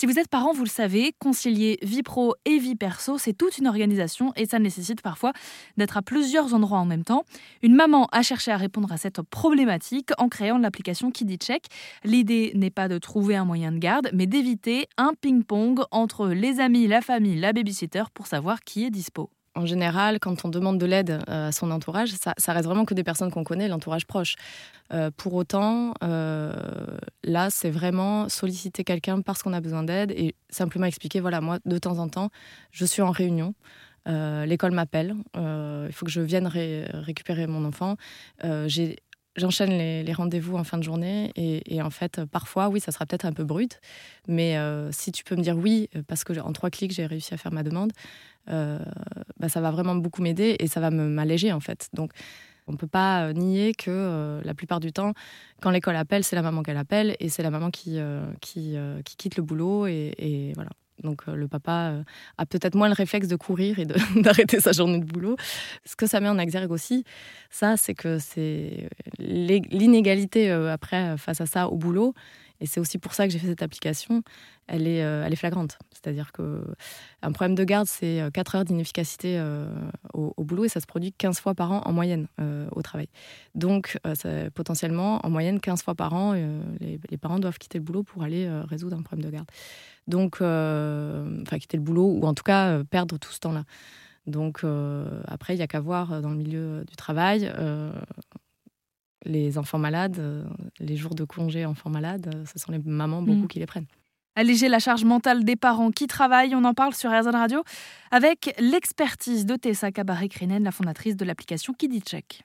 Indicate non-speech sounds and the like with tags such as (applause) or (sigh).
Si vous êtes parent, vous le savez, concilier vie pro et vie perso, c'est toute une organisation et ça nécessite parfois d'être à plusieurs endroits en même temps. Une maman a cherché à répondre à cette problématique en créant l'application KidiCheck. L'idée n'est pas de trouver un moyen de garde, mais d'éviter un ping-pong entre les amis, la famille, la babysitter pour savoir qui est dispo en général, quand on demande de l'aide euh, à son entourage, ça, reste vraiment que des personnes qu'on connaît, l'entourage proche. Euh, pour autant, euh, là, c'est vraiment solliciter quelqu'un parce qu'on a besoin d'aide et simplement expliquer, voilà, moi, de temps en temps, je suis en réunion. L'école m'appelle, il faut que je vienne récupérer mon enfant. J'enchaîne les, rendez-vous en fin de journée et, en fait, parfois, oui, ça sera peut-être un peu brut, mais si tu peux me dire oui, parce que en trois clics, j'ai réussi à faire ma demande, euh, bah, ça va vraiment beaucoup m'aider et ça va m'alléger en fait. Donc, on ne peut pas euh, nier que euh, la plupart du temps, quand l'école appelle, c'est la maman qu'elle appelle et c'est la maman qui, qui, qui, quitte le boulot. Et, voilà. Donc le papa a peut-être moins le réflexe de courir et (laughs) d'arrêter sa journée de boulot. Ce que ça met en exergue aussi, ça, c'est que c'est l'inégalité après face à ça au boulot. Et c'est aussi pour ça que j'ai fait cette application. Elle est, euh, elle est flagrante. C'est-à-dire qu'un problème de garde, c'est 4 euh, heures d'inefficacité euh, au, boulot et ça se produit 15 fois par an en moyenne au travail. Donc, potentiellement, en moyenne, 15 fois par an, les, parents doivent quitter le boulot pour aller résoudre un problème de garde. Donc, enfin, quitter le boulot ou en tout cas perdre tout ce temps-là. Donc, après, il n'y a qu'à voir dans le milieu du travail les enfants malades, euh, les jours de congé enfants malades, euh, ce sont les mamans beaucoup mm. qui les prennent. Alléger la charge mentale des parents qui travaillent, on en parle sur RZN Radio avec l'expertise de Tessa Cabaret-Crinen, la fondatrice de l'application KidiCheck.